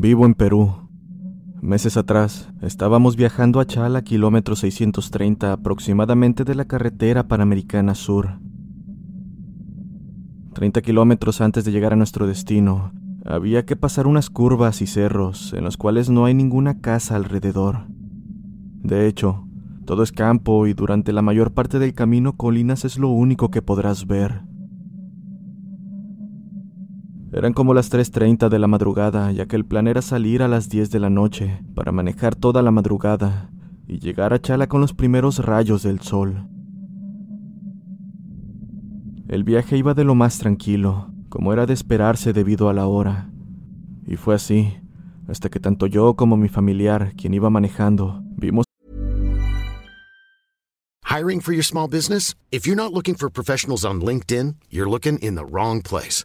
Vivo en Perú. Meses atrás, estábamos viajando a Chala, kilómetro 630 aproximadamente de la carretera Panamericana Sur. 30 kilómetros antes de llegar a nuestro destino, había que pasar unas curvas y cerros en los cuales no hay ninguna casa alrededor. De hecho, todo es campo y durante la mayor parte del camino colinas es lo único que podrás ver. Eran como las 3.30 de la madrugada, ya que el plan era salir a las 10 de la noche para manejar toda la madrugada y llegar a Chala con los primeros rayos del sol. El viaje iba de lo más tranquilo, como era de esperarse debido a la hora. Y fue así, hasta que tanto yo como mi familiar, quien iba manejando, vimos Hiring for your small business? If you're not looking for professionals on LinkedIn, you're looking in the wrong place.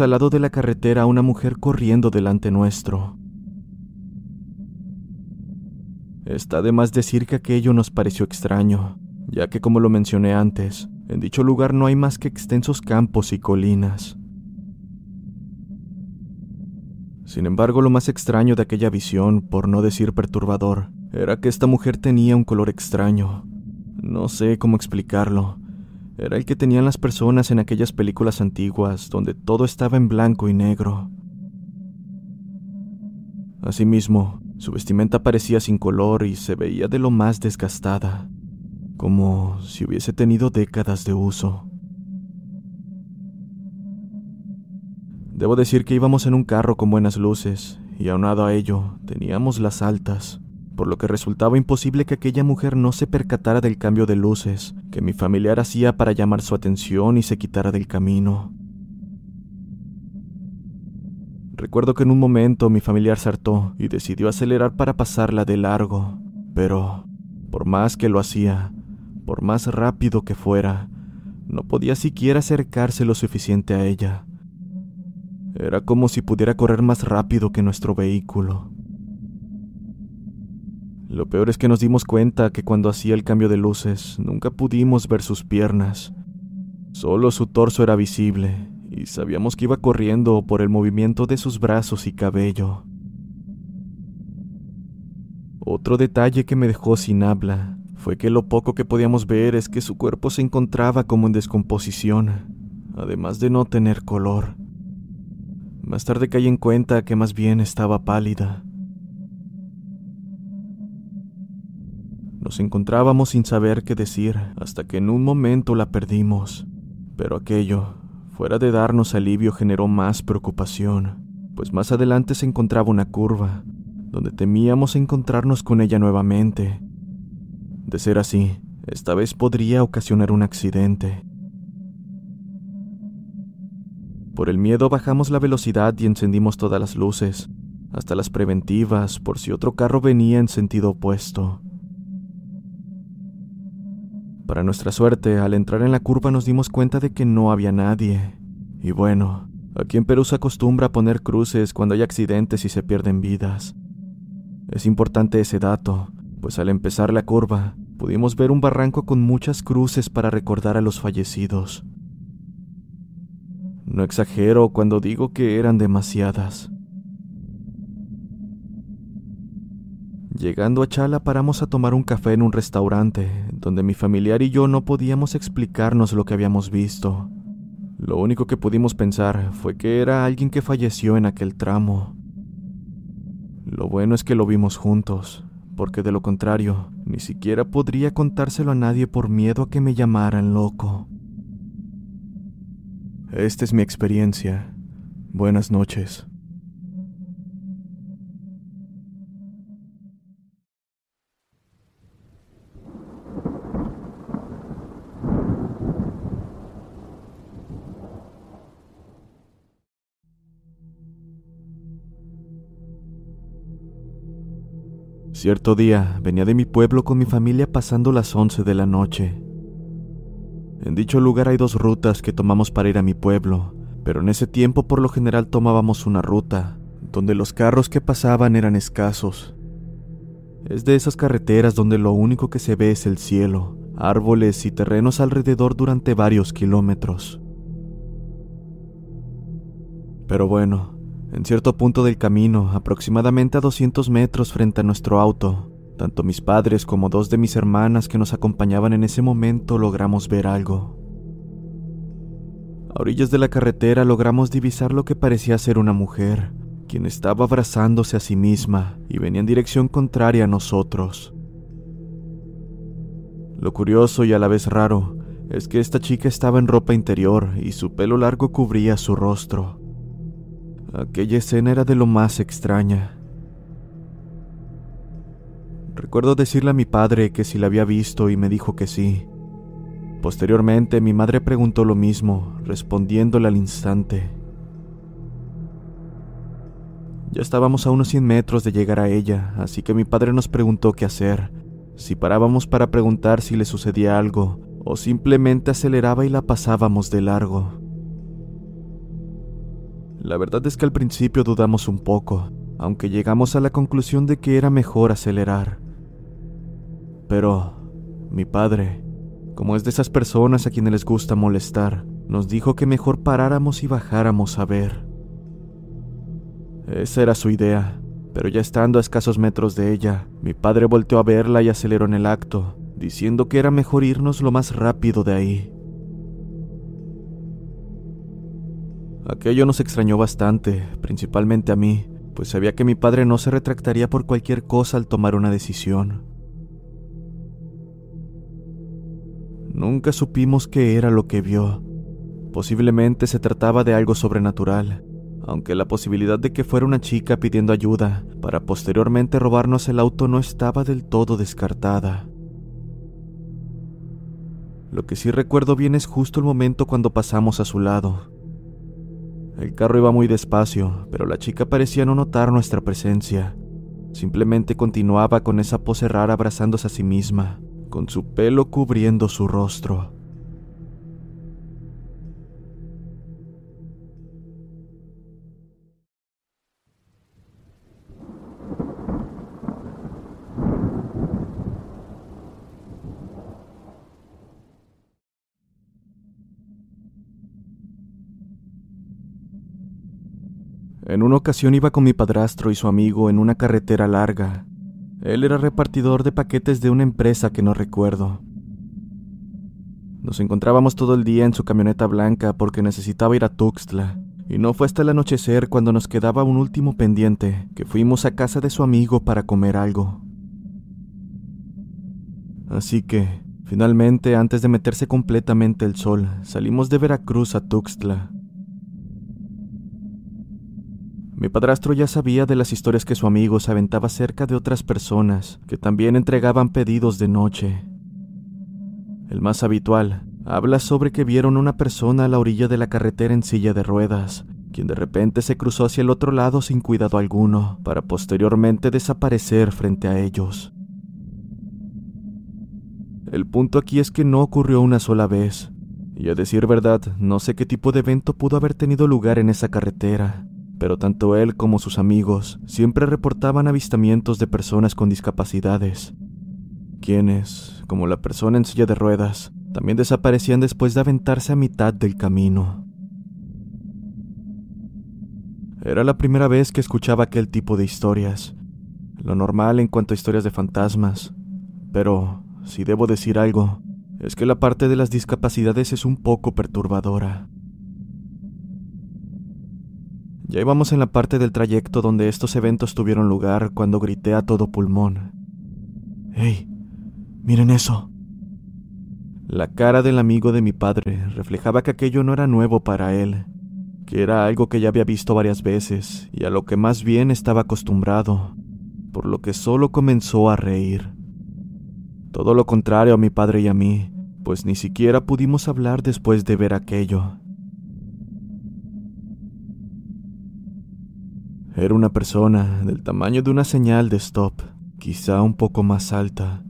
al lado de la carretera una mujer corriendo delante nuestro. Está de más decir que aquello nos pareció extraño, ya que como lo mencioné antes, en dicho lugar no hay más que extensos campos y colinas. Sin embargo, lo más extraño de aquella visión, por no decir perturbador, era que esta mujer tenía un color extraño. No sé cómo explicarlo. Era el que tenían las personas en aquellas películas antiguas donde todo estaba en blanco y negro. Asimismo, su vestimenta parecía sin color y se veía de lo más desgastada, como si hubiese tenido décadas de uso. Debo decir que íbamos en un carro con buenas luces, y aunado a ello, teníamos las altas, por lo que resultaba imposible que aquella mujer no se percatara del cambio de luces que mi familiar hacía para llamar su atención y se quitara del camino. Recuerdo que en un momento mi familiar saltó y decidió acelerar para pasarla de largo, pero por más que lo hacía, por más rápido que fuera, no podía siquiera acercarse lo suficiente a ella. Era como si pudiera correr más rápido que nuestro vehículo. Lo peor es que nos dimos cuenta que cuando hacía el cambio de luces nunca pudimos ver sus piernas. Solo su torso era visible y sabíamos que iba corriendo por el movimiento de sus brazos y cabello. Otro detalle que me dejó sin habla fue que lo poco que podíamos ver es que su cuerpo se encontraba como en descomposición, además de no tener color. Más tarde caí en cuenta que más bien estaba pálida. Nos encontrábamos sin saber qué decir hasta que en un momento la perdimos. Pero aquello, fuera de darnos alivio, generó más preocupación, pues más adelante se encontraba una curva, donde temíamos encontrarnos con ella nuevamente. De ser así, esta vez podría ocasionar un accidente. Por el miedo bajamos la velocidad y encendimos todas las luces, hasta las preventivas, por si otro carro venía en sentido opuesto. Para nuestra suerte, al entrar en la curva nos dimos cuenta de que no había nadie. Y bueno, aquí en Perú se acostumbra a poner cruces cuando hay accidentes y se pierden vidas. Es importante ese dato, pues al empezar la curva, pudimos ver un barranco con muchas cruces para recordar a los fallecidos. No exagero cuando digo que eran demasiadas. Llegando a Chala paramos a tomar un café en un restaurante, donde mi familiar y yo no podíamos explicarnos lo que habíamos visto. Lo único que pudimos pensar fue que era alguien que falleció en aquel tramo. Lo bueno es que lo vimos juntos, porque de lo contrario, ni siquiera podría contárselo a nadie por miedo a que me llamaran loco. Esta es mi experiencia. Buenas noches. Cierto día venía de mi pueblo con mi familia pasando las 11 de la noche. En dicho lugar hay dos rutas que tomamos para ir a mi pueblo, pero en ese tiempo por lo general tomábamos una ruta, donde los carros que pasaban eran escasos. Es de esas carreteras donde lo único que se ve es el cielo, árboles y terrenos alrededor durante varios kilómetros. Pero bueno, en cierto punto del camino, aproximadamente a 200 metros frente a nuestro auto, tanto mis padres como dos de mis hermanas que nos acompañaban en ese momento logramos ver algo. A orillas de la carretera logramos divisar lo que parecía ser una mujer, quien estaba abrazándose a sí misma y venía en dirección contraria a nosotros. Lo curioso y a la vez raro es que esta chica estaba en ropa interior y su pelo largo cubría su rostro. Aquella escena era de lo más extraña. Recuerdo decirle a mi padre que si la había visto y me dijo que sí. Posteriormente mi madre preguntó lo mismo, respondiéndole al instante. Ya estábamos a unos 100 metros de llegar a ella, así que mi padre nos preguntó qué hacer, si parábamos para preguntar si le sucedía algo, o simplemente aceleraba y la pasábamos de largo. La verdad es que al principio dudamos un poco, aunque llegamos a la conclusión de que era mejor acelerar. Pero mi padre, como es de esas personas a quienes les gusta molestar, nos dijo que mejor paráramos y bajáramos a ver. Esa era su idea, pero ya estando a escasos metros de ella, mi padre volteó a verla y aceleró en el acto, diciendo que era mejor irnos lo más rápido de ahí. Aquello nos extrañó bastante, principalmente a mí, pues sabía que mi padre no se retractaría por cualquier cosa al tomar una decisión. Nunca supimos qué era lo que vio. Posiblemente se trataba de algo sobrenatural, aunque la posibilidad de que fuera una chica pidiendo ayuda para posteriormente robarnos el auto no estaba del todo descartada. Lo que sí recuerdo bien es justo el momento cuando pasamos a su lado. El carro iba muy despacio, pero la chica parecía no notar nuestra presencia. Simplemente continuaba con esa pose rara abrazándose a sí misma, con su pelo cubriendo su rostro. En una ocasión iba con mi padrastro y su amigo en una carretera larga. Él era repartidor de paquetes de una empresa que no recuerdo. Nos encontrábamos todo el día en su camioneta blanca porque necesitaba ir a Tuxtla, y no fue hasta el anochecer cuando nos quedaba un último pendiente que fuimos a casa de su amigo para comer algo. Así que, finalmente, antes de meterse completamente el sol, salimos de Veracruz a Tuxtla. Mi padrastro ya sabía de las historias que su amigo se aventaba cerca de otras personas que también entregaban pedidos de noche. El más habitual habla sobre que vieron una persona a la orilla de la carretera en silla de ruedas, quien de repente se cruzó hacia el otro lado sin cuidado alguno, para posteriormente desaparecer frente a ellos. El punto aquí es que no ocurrió una sola vez, y a decir verdad, no sé qué tipo de evento pudo haber tenido lugar en esa carretera, pero tanto él como sus amigos siempre reportaban avistamientos de personas con discapacidades, quienes, como la persona en silla de ruedas, también desaparecían después de aventarse a mitad del camino. Era la primera vez que escuchaba aquel tipo de historias, lo normal en cuanto a historias de fantasmas, pero si debo decir algo, es que la parte de las discapacidades es un poco perturbadora. Ya íbamos en la parte del trayecto donde estos eventos tuvieron lugar cuando grité a todo pulmón. ¡Hey! ¡Miren eso! La cara del amigo de mi padre reflejaba que aquello no era nuevo para él, que era algo que ya había visto varias veces y a lo que más bien estaba acostumbrado, por lo que solo comenzó a reír. Todo lo contrario a mi padre y a mí, pues ni siquiera pudimos hablar después de ver aquello. Era una persona del tamaño de una señal de stop, quizá un poco más alta.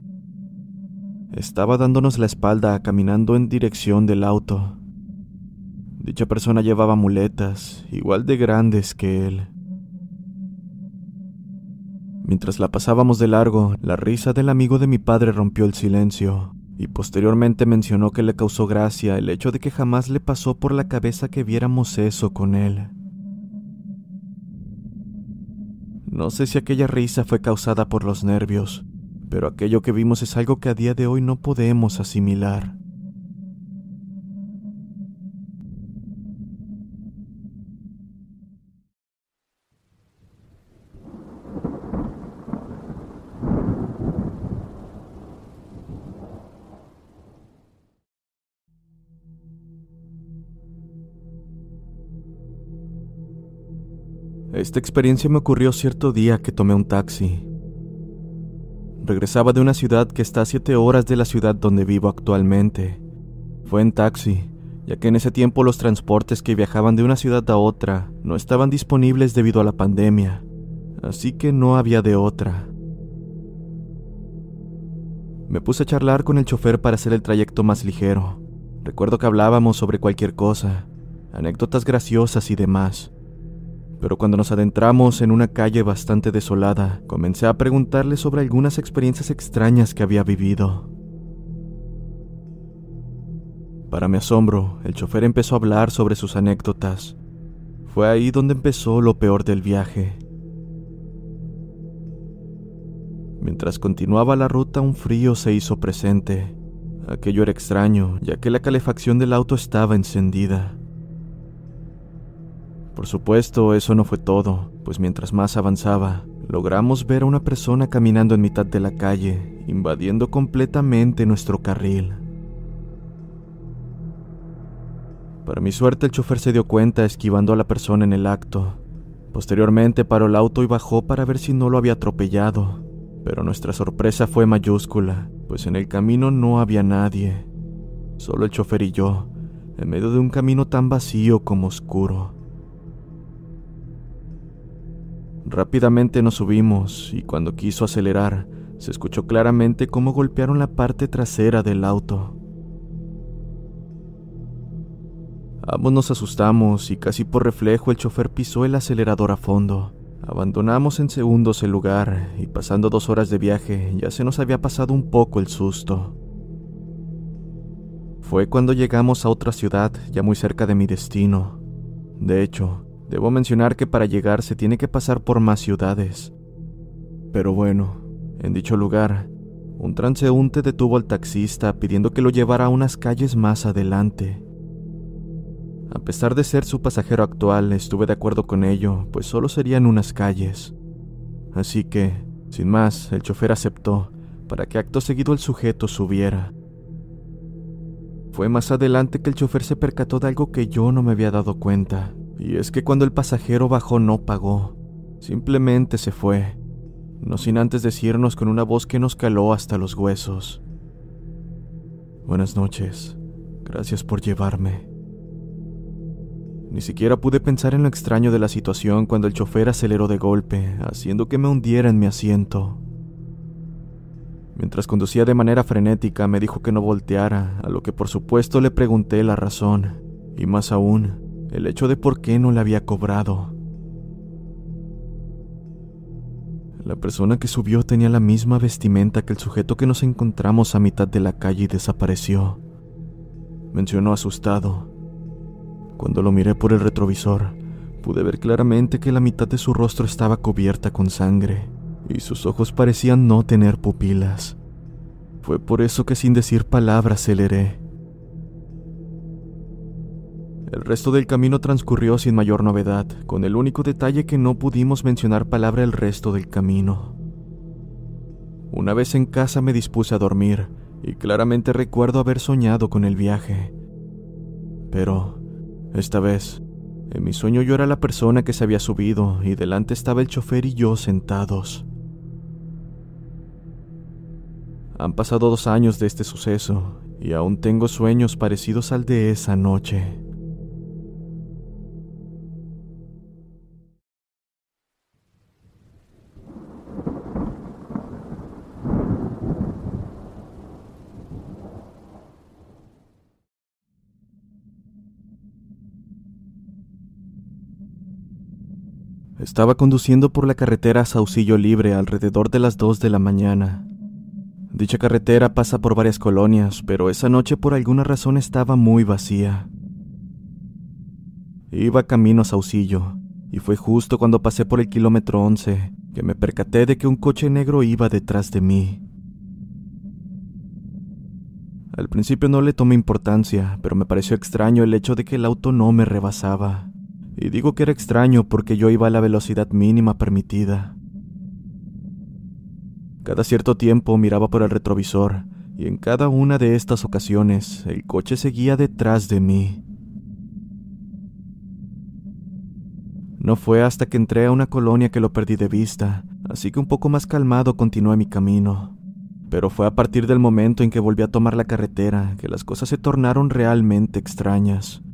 Estaba dándonos la espalda caminando en dirección del auto. Dicha persona llevaba muletas, igual de grandes que él. Mientras la pasábamos de largo, la risa del amigo de mi padre rompió el silencio, y posteriormente mencionó que le causó gracia el hecho de que jamás le pasó por la cabeza que viéramos eso con él. No sé si aquella risa fue causada por los nervios, pero aquello que vimos es algo que a día de hoy no podemos asimilar. Esta experiencia me ocurrió cierto día que tomé un taxi. Regresaba de una ciudad que está a siete horas de la ciudad donde vivo actualmente. Fue en taxi, ya que en ese tiempo los transportes que viajaban de una ciudad a otra no estaban disponibles debido a la pandemia, así que no había de otra. Me puse a charlar con el chofer para hacer el trayecto más ligero. Recuerdo que hablábamos sobre cualquier cosa, anécdotas graciosas y demás pero cuando nos adentramos en una calle bastante desolada, comencé a preguntarle sobre algunas experiencias extrañas que había vivido. Para mi asombro, el chofer empezó a hablar sobre sus anécdotas. Fue ahí donde empezó lo peor del viaje. Mientras continuaba la ruta, un frío se hizo presente. Aquello era extraño, ya que la calefacción del auto estaba encendida. Por supuesto, eso no fue todo, pues mientras más avanzaba, logramos ver a una persona caminando en mitad de la calle, invadiendo completamente nuestro carril. Para mi suerte, el chofer se dio cuenta esquivando a la persona en el acto. Posteriormente paró el auto y bajó para ver si no lo había atropellado, pero nuestra sorpresa fue mayúscula, pues en el camino no había nadie, solo el chofer y yo, en medio de un camino tan vacío como oscuro. Rápidamente nos subimos y cuando quiso acelerar, se escuchó claramente cómo golpearon la parte trasera del auto. Ambos nos asustamos y casi por reflejo el chofer pisó el acelerador a fondo. Abandonamos en segundos el lugar y pasando dos horas de viaje ya se nos había pasado un poco el susto. Fue cuando llegamos a otra ciudad ya muy cerca de mi destino. De hecho, Debo mencionar que para llegar se tiene que pasar por más ciudades. Pero bueno, en dicho lugar, un transeúnte detuvo al taxista pidiendo que lo llevara a unas calles más adelante. A pesar de ser su pasajero actual, estuve de acuerdo con ello, pues solo serían unas calles. Así que, sin más, el chofer aceptó, para que acto seguido el sujeto subiera. Fue más adelante que el chofer se percató de algo que yo no me había dado cuenta. Y es que cuando el pasajero bajó no pagó, simplemente se fue, no sin antes decirnos con una voz que nos caló hasta los huesos. Buenas noches, Gracias por llevarme. Ni siquiera pude pensar en lo extraño de la situación cuando el chofer aceleró de golpe, haciendo que me hundiera en mi asiento. Mientras conducía de manera frenética, me dijo que no volteara, a lo que por supuesto le pregunté la razón, y más aún, el hecho de por qué no le había cobrado. La persona que subió tenía la misma vestimenta que el sujeto que nos encontramos a mitad de la calle y desapareció. Mencionó asustado. Cuando lo miré por el retrovisor, pude ver claramente que la mitad de su rostro estaba cubierta con sangre y sus ojos parecían no tener pupilas. Fue por eso que sin decir palabras aceleré. El resto del camino transcurrió sin mayor novedad, con el único detalle que no pudimos mencionar palabra el resto del camino. Una vez en casa me dispuse a dormir, y claramente recuerdo haber soñado con el viaje. Pero, esta vez, en mi sueño yo era la persona que se había subido y delante estaba el chofer y yo sentados. Han pasado dos años de este suceso y aún tengo sueños parecidos al de esa noche. Estaba conduciendo por la carretera a Saucillo Libre alrededor de las 2 de la mañana. Dicha carretera pasa por varias colonias, pero esa noche por alguna razón estaba muy vacía. Iba camino a Saucillo, y fue justo cuando pasé por el kilómetro 11 que me percaté de que un coche negro iba detrás de mí. Al principio no le tomé importancia, pero me pareció extraño el hecho de que el auto no me rebasaba. Y digo que era extraño porque yo iba a la velocidad mínima permitida. Cada cierto tiempo miraba por el retrovisor y en cada una de estas ocasiones el coche seguía detrás de mí. No fue hasta que entré a una colonia que lo perdí de vista, así que un poco más calmado continué mi camino. Pero fue a partir del momento en que volví a tomar la carretera que las cosas se tornaron realmente extrañas.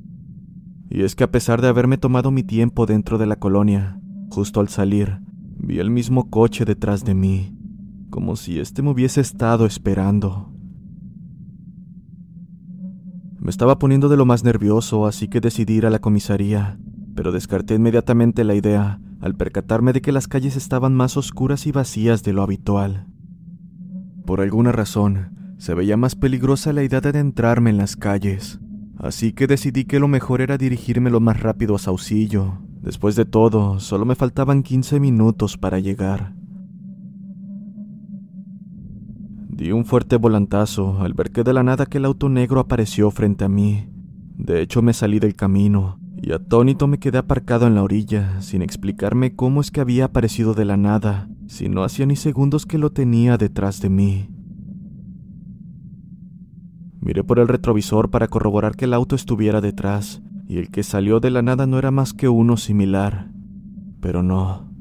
Y es que a pesar de haberme tomado mi tiempo dentro de la colonia, justo al salir, vi el mismo coche detrás de mí, como si éste me hubiese estado esperando. Me estaba poniendo de lo más nervioso, así que decidí ir a la comisaría, pero descarté inmediatamente la idea al percatarme de que las calles estaban más oscuras y vacías de lo habitual. Por alguna razón, se veía más peligrosa la idea de adentrarme en las calles, Así que decidí que lo mejor era dirigirme lo más rápido a Saucillo. Después de todo, solo me faltaban 15 minutos para llegar. Di un fuerte volantazo al ver que de la nada aquel auto negro apareció frente a mí. De hecho, me salí del camino y atónito me quedé aparcado en la orilla, sin explicarme cómo es que había aparecido de la nada, si no hacía ni segundos que lo tenía detrás de mí. Miré por el retrovisor para corroborar que el auto estuviera detrás, y el que salió de la nada no era más que uno similar. Pero no,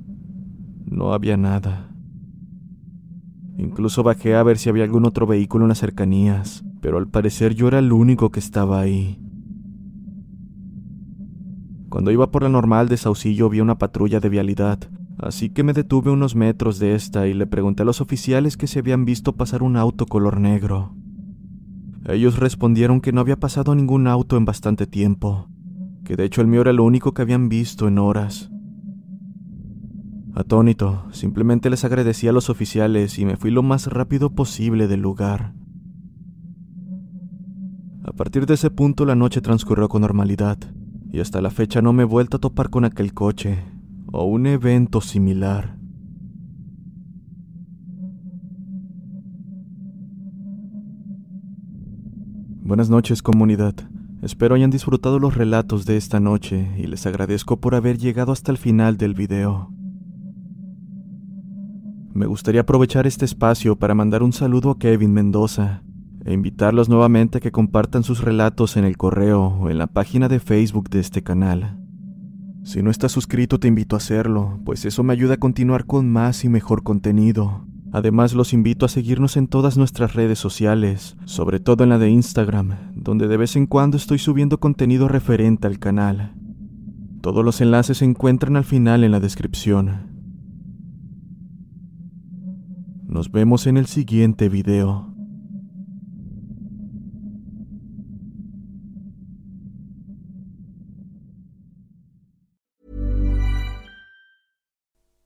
no había nada. Incluso bajé a ver si había algún otro vehículo en las cercanías, pero al parecer yo era el único que estaba ahí. Cuando iba por la normal de Saucillo vi una patrulla de vialidad, así que me detuve unos metros de esta y le pregunté a los oficiales que se habían visto pasar un auto color negro. Ellos respondieron que no había pasado ningún auto en bastante tiempo, que de hecho el mío era lo único que habían visto en horas. Atónito, simplemente les agradecí a los oficiales y me fui lo más rápido posible del lugar. A partir de ese punto la noche transcurrió con normalidad, y hasta la fecha no me he vuelto a topar con aquel coche o un evento similar. Buenas noches comunidad. Espero hayan disfrutado los relatos de esta noche y les agradezco por haber llegado hasta el final del video. Me gustaría aprovechar este espacio para mandar un saludo a Kevin Mendoza e invitarlos nuevamente a que compartan sus relatos en el correo o en la página de Facebook de este canal. Si no estás suscrito te invito a hacerlo, pues eso me ayuda a continuar con más y mejor contenido. Además los invito a seguirnos en todas nuestras redes sociales, sobre todo en la de Instagram, donde de vez en cuando estoy subiendo contenido referente al canal. Todos los enlaces se encuentran al final en la descripción. Nos vemos en el siguiente video.